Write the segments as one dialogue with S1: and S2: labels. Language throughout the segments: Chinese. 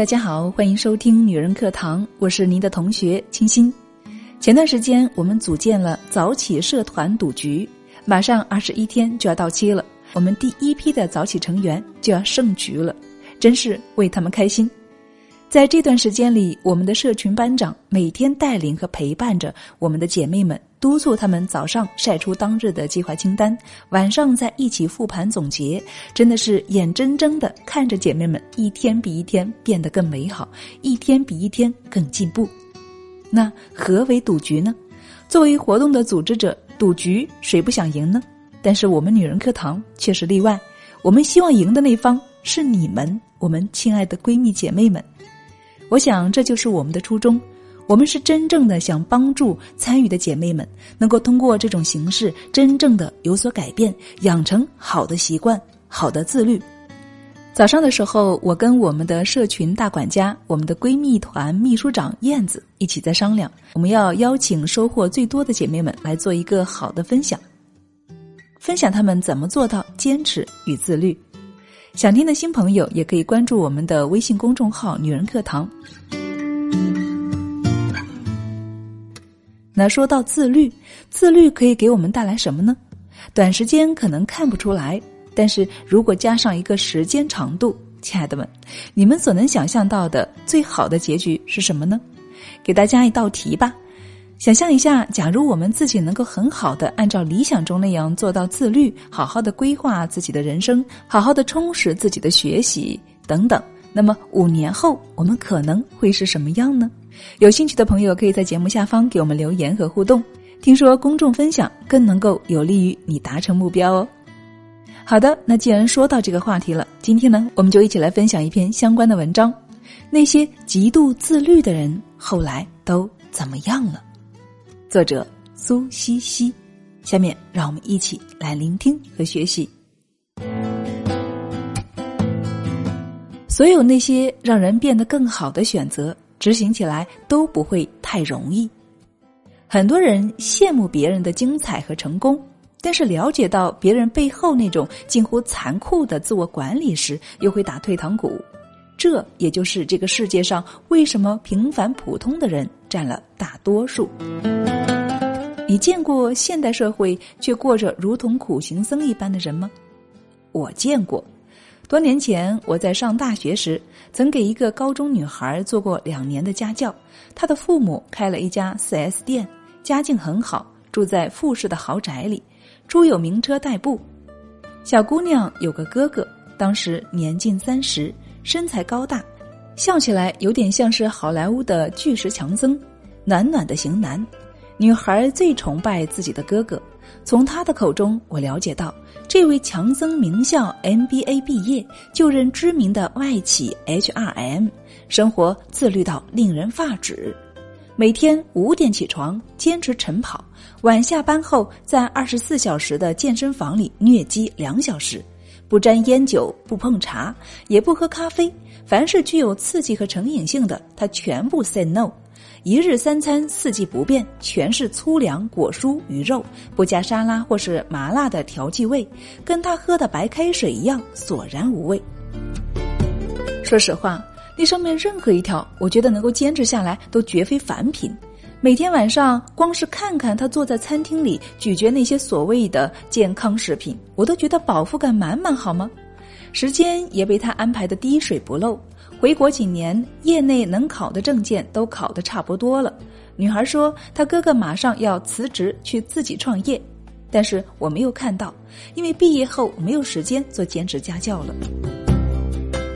S1: 大家好，欢迎收听女人课堂，我是您的同学清新。前段时间我们组建了早起社团赌局，马上二十一天就要到期了，我们第一批的早起成员就要胜局了，真是为他们开心。在这段时间里，我们的社群班长每天带领和陪伴着我们的姐妹们，督促她们早上晒出当日的计划清单，晚上再一起复盘总结，真的是眼睁睁的看着姐妹们一天比一天变得更美好，一天比一天更进步。那何为赌局呢？作为活动的组织者，赌局谁不想赢呢？但是我们女人课堂却是例外，我们希望赢的那方是你们，我们亲爱的闺蜜姐妹们。我想，这就是我们的初衷。我们是真正的想帮助参与的姐妹们，能够通过这种形式，真正的有所改变，养成好的习惯、好的自律。早上的时候，我跟我们的社群大管家、我们的闺蜜团秘书长燕子一起在商量，我们要邀请收获最多的姐妹们来做一个好的分享，分享她们怎么做到坚持与自律。想听的新朋友也可以关注我们的微信公众号“女人课堂”。那说到自律，自律可以给我们带来什么呢？短时间可能看不出来，但是如果加上一个时间长度，亲爱的们，你们所能想象到的最好的结局是什么呢？给大家一道题吧。想象一下，假如我们自己能够很好的按照理想中那样做到自律，好好的规划自己的人生，好好的充实自己的学习等等，那么五年后我们可能会是什么样呢？有兴趣的朋友可以在节目下方给我们留言和互动。听说公众分享更能够有利于你达成目标哦。好的，那既然说到这个话题了，今天呢，我们就一起来分享一篇相关的文章：那些极度自律的人后来都怎么样了？作者苏西西，下面让我们一起来聆听和学习。所有那些让人变得更好的选择，执行起来都不会太容易。很多人羡慕别人的精彩和成功，但是了解到别人背后那种近乎残酷的自我管理时，又会打退堂鼓。这也就是这个世界上为什么平凡普通的人占了大多数。你见过现代社会却过着如同苦行僧一般的人吗？我见过。多年前我在上大学时，曾给一个高中女孩做过两年的家教。她的父母开了一家四 S 店，家境很好，住在富士的豪宅里，出有名车代步。小姑娘有个哥哥，当时年近三十，身材高大，笑起来有点像是好莱坞的巨石强森，暖暖的型男。女孩最崇拜自己的哥哥，从他的口中我了解到，这位强森名校 MBA 毕业，就任知名的外企 HRM，生活自律到令人发指，每天五点起床，坚持晨跑，晚下班后在二十四小时的健身房里虐鸡两小时，不沾烟酒，不碰茶，也不喝咖啡，凡是具有刺激和成瘾性的，他全部 say no。一日三餐四季不变，全是粗粮、果蔬、鱼肉，不加沙拉或是麻辣的调剂味，跟他喝的白开水一样索然无味。说实话，那上面任何一条，我觉得能够坚持下来都绝非凡品。每天晚上，光是看看他坐在餐厅里咀嚼那些所谓的健康食品，我都觉得饱腹感满满，好吗？时间也被他安排的滴水不漏。回国几年，业内能考的证件都考得差不多了。女孩说，她哥哥马上要辞职去自己创业，但是我没有看到，因为毕业后没有时间做兼职家教了。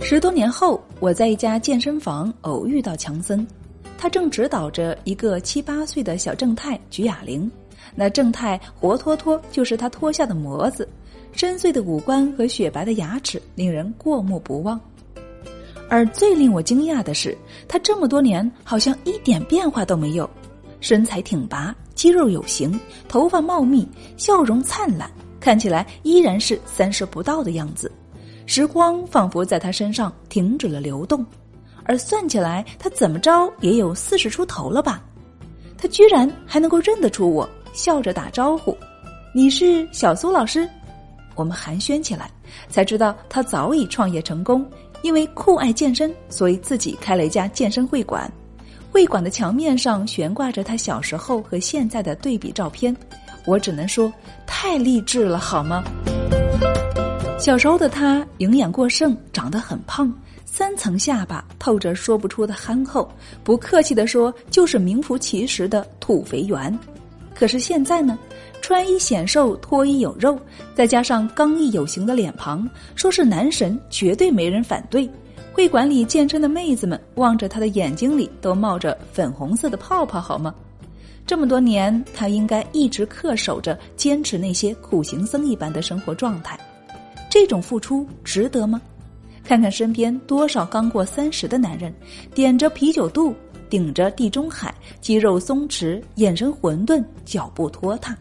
S1: 十多年后，我在一家健身房偶遇到强森，他正指导着一个七八岁的小正太举哑铃，那正太活脱脱就是他脱下的模子，深邃的五官和雪白的牙齿令人过目不忘。而最令我惊讶的是，他这么多年好像一点变化都没有，身材挺拔，肌肉有型，头发茂密，笑容灿烂，看起来依然是三十不到的样子。时光仿佛在他身上停止了流动，而算起来，他怎么着也有四十出头了吧？他居然还能够认得出我，笑着打招呼：“你是小苏老师。”我们寒暄起来，才知道他早已创业成功。因为酷爱健身，所以自己开了一家健身会馆。会馆的墙面上悬挂着他小时候和现在的对比照片，我只能说太励志了，好吗？小时候的他营养过剩，长得很胖，三层下巴，透着说不出的憨厚。不客气地说，就是名副其实的土肥圆。可是现在呢，穿衣显瘦，脱衣有肉，再加上刚毅有型的脸庞，说是男神，绝对没人反对。会馆里健身的妹子们望着他的眼睛里都冒着粉红色的泡泡，好吗？这么多年，他应该一直恪守着坚持那些苦行僧一般的生活状态。这种付出值得吗？看看身边多少刚过三十的男人，点着啤酒肚，顶着地中海，肌肉松弛，眼神混沌，脚步拖沓。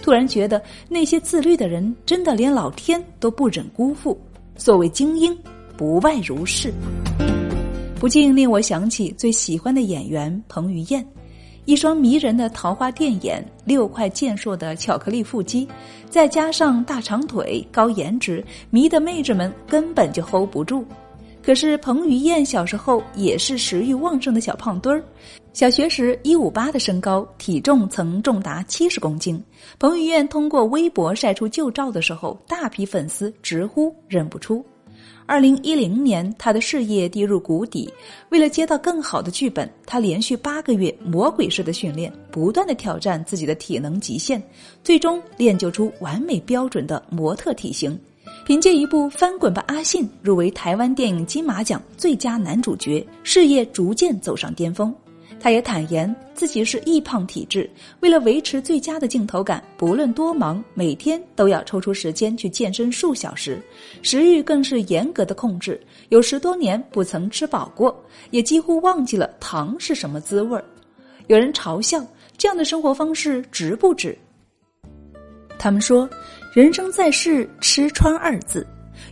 S1: 突然觉得那些自律的人，真的连老天都不忍辜负。所谓精英，不外如是。不禁令我想起最喜欢的演员彭于晏。一双迷人的桃花电眼，六块健硕的巧克力腹肌，再加上大长腿、高颜值，迷的妹子们根本就 hold 不住。可是彭于晏小时候也是食欲旺盛的小胖墩儿，小学时一五八的身高，体重曾重达七十公斤。彭于晏通过微博晒出旧照的时候，大批粉丝直呼认不出。二零一零年，他的事业跌入谷底。为了接到更好的剧本，他连续八个月魔鬼式的训练，不断的挑战自己的体能极限，最终练就出完美标准的模特体型。凭借一部《翻滚吧，阿信》入围台湾电影金马奖最佳男主角，事业逐渐走上巅峰。他也坦言自己是易胖体质，为了维持最佳的镜头感，不论多忙，每天都要抽出时间去健身数小时，食欲更是严格的控制，有十多年不曾吃饱过，也几乎忘记了糖是什么滋味儿。有人嘲笑这样的生活方式值不值？他们说，人生在世，吃穿二字，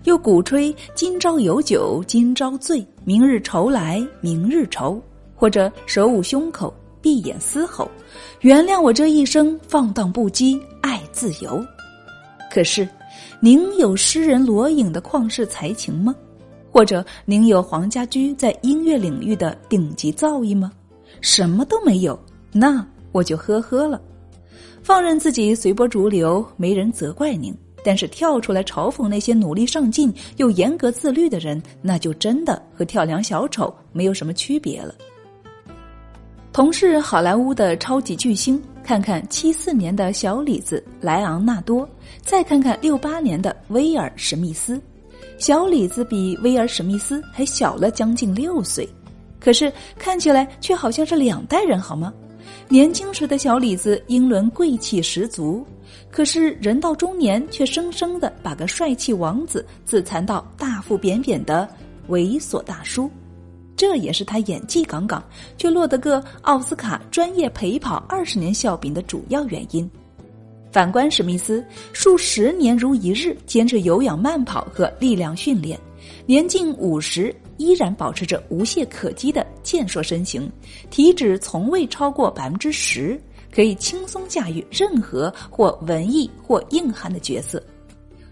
S1: 又鼓吹今朝有酒今朝醉，明日愁来明日愁。或者手捂胸口，闭眼嘶吼，原谅我这一生放荡不羁，爱自由。可是，您有诗人罗隐的旷世才情吗？或者您有黄家驹在音乐领域的顶级造诣吗？什么都没有，那我就呵呵了。放任自己随波逐流，没人责怪您。但是跳出来嘲讽那些努力上进又严格自律的人，那就真的和跳梁小丑没有什么区别了。同是好莱坞的超级巨星，看看七四年的小李子莱昂纳多，再看看六八年的威尔史密斯，小李子比威尔史密斯还小了将近六岁，可是看起来却好像是两代人，好吗？年轻时的小李子英伦贵气十足，可是人到中年却生生的把个帅气王子自残到大腹扁扁的猥琐大叔。这也是他演技杠杠，却落得个奥斯卡专业陪跑二十年笑柄的主要原因。反观史密斯，数十年如一日坚持有氧慢跑和力量训练，年近五十依然保持着无懈可击的健硕身形，体脂从未超过百分之十，可以轻松驾驭任何或文艺或硬汉的角色。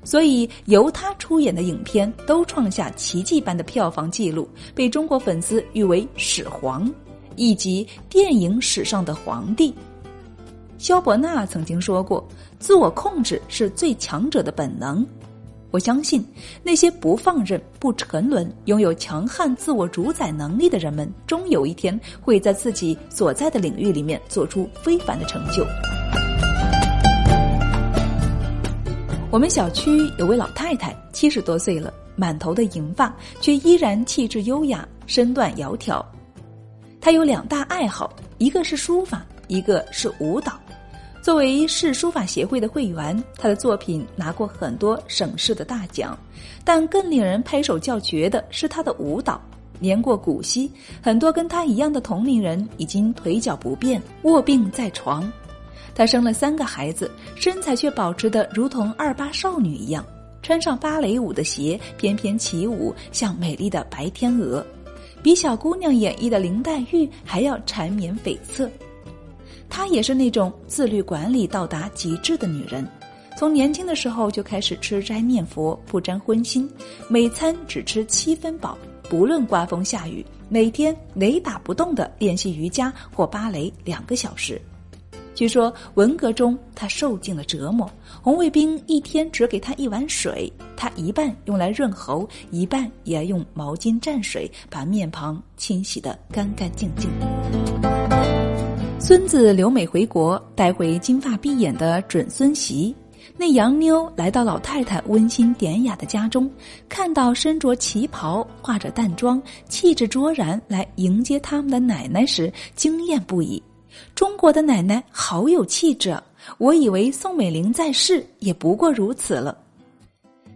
S1: 所以，由他出演的影片都创下奇迹般的票房纪录，被中国粉丝誉为“始皇”，以及电影史上的皇帝。萧伯纳曾经说过：“自我控制是最强者的本能。”我相信，那些不放任、不沉沦、拥有强悍自我主宰能力的人们，终有一天会在自己所在的领域里面做出非凡的成就。我们小区有位老太太，七十多岁了，满头的银发，却依然气质优雅，身段窈窕。她有两大爱好，一个是书法，一个是舞蹈。作为市书法协会的会员，她的作品拿过很多省市的大奖。但更令人拍手叫绝的是她的舞蹈。年过古稀，很多跟她一样的同龄人已经腿脚不便，卧病在床。她生了三个孩子，身材却保持得如同二八少女一样，穿上芭蕾舞的鞋翩翩起舞，像美丽的白天鹅，比小姑娘演绎的林黛玉还要缠绵悱恻。她也是那种自律管理到达极致的女人，从年轻的时候就开始吃斋念佛，不沾荤腥，每餐只吃七分饱，不论刮风下雨，每天雷打不动的练习瑜伽或芭蕾两个小时。据说文革中他受尽了折磨，红卫兵一天只给他一碗水，他一半用来润喉，一半也要用毛巾蘸水把面庞清洗得干干净净。孙子留美回国，带回金发碧眼的准孙媳。那洋妞来到老太太温馨典雅的家中，看到身着旗袍、化着淡妆、气质卓然来迎接他们的奶奶时，惊艳不已。中国的奶奶好有气质，我以为宋美龄在世也不过如此了。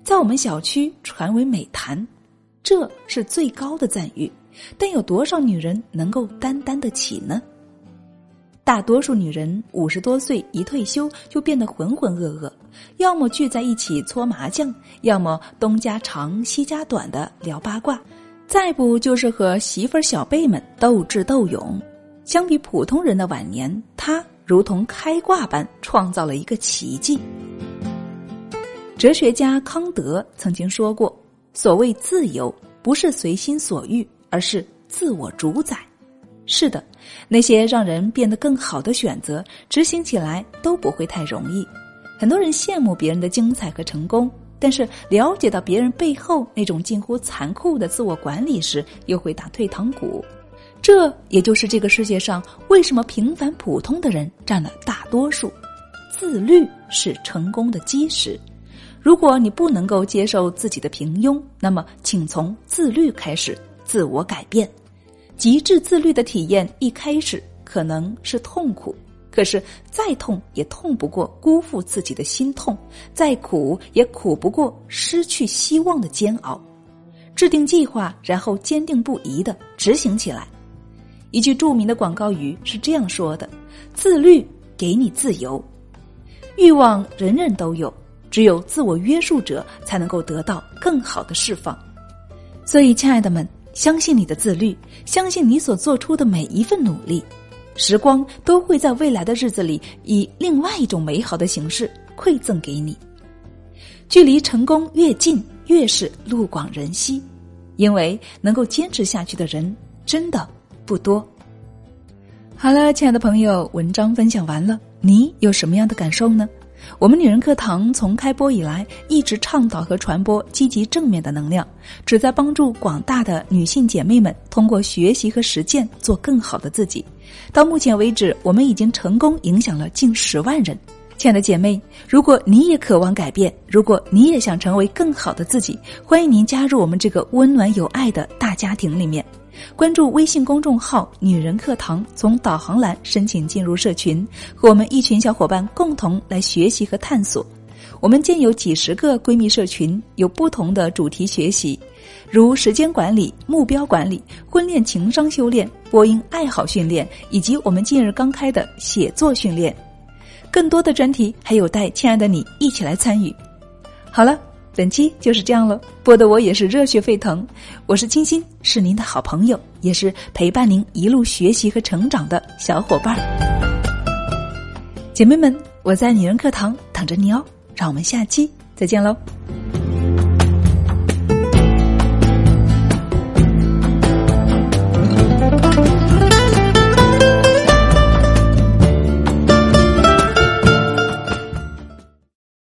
S1: 在我们小区传为美谈，这是最高的赞誉。但有多少女人能够担当得起呢？大多数女人五十多岁一退休就变得浑浑噩噩，要么聚在一起搓麻将，要么东家长西家短的聊八卦，再不就是和媳妇儿小辈们斗智斗勇。相比普通人的晚年，他如同开挂般创造了一个奇迹。哲学家康德曾经说过：“所谓自由，不是随心所欲，而是自我主宰。”是的，那些让人变得更好的选择，执行起来都不会太容易。很多人羡慕别人的精彩和成功，但是了解到别人背后那种近乎残酷的自我管理时，又会打退堂鼓。这也就是这个世界上为什么平凡普通的人占了大多数。自律是成功的基石。如果你不能够接受自己的平庸，那么请从自律开始，自我改变。极致自律的体验一开始可能是痛苦，可是再痛也痛不过辜负自己的心痛，再苦也苦不过失去希望的煎熬。制定计划，然后坚定不移的执行起来。一句著名的广告语是这样说的：“自律给你自由，欲望人人都有，只有自我约束者才能够得到更好的释放。”所以，亲爱的们，相信你的自律，相信你所做出的每一份努力，时光都会在未来的日子里以另外一种美好的形式馈赠给你。距离成功越近，越是路广人稀，因为能够坚持下去的人真的。不多。好了，亲爱的朋友，文章分享完了，你有什么样的感受呢？我们女人课堂从开播以来，一直倡导和传播积极正面的能量，旨在帮助广大的女性姐妹们通过学习和实践做更好的自己。到目前为止，我们已经成功影响了近十万人。亲爱的姐妹，如果你也渴望改变，如果你也想成为更好的自己，欢迎您加入我们这个温暖有爱的大家庭里面。关注微信公众号“女人课堂”，从导航栏申请进入社群，和我们一群小伙伴共同来学习和探索。我们建有几十个闺蜜社群，有不同的主题学习，如时间管理、目标管理、婚恋情商修炼、播音爱好训练，以及我们近日刚开的写作训练。更多的专题还有待亲爱的你一起来参与。好了。本期就是这样了，播的我也是热血沸腾。我是清新，是您的好朋友，也是陪伴您一路学习和成长的小伙伴。姐妹们，我在女人课堂等着你哦，让我们下期再见喽。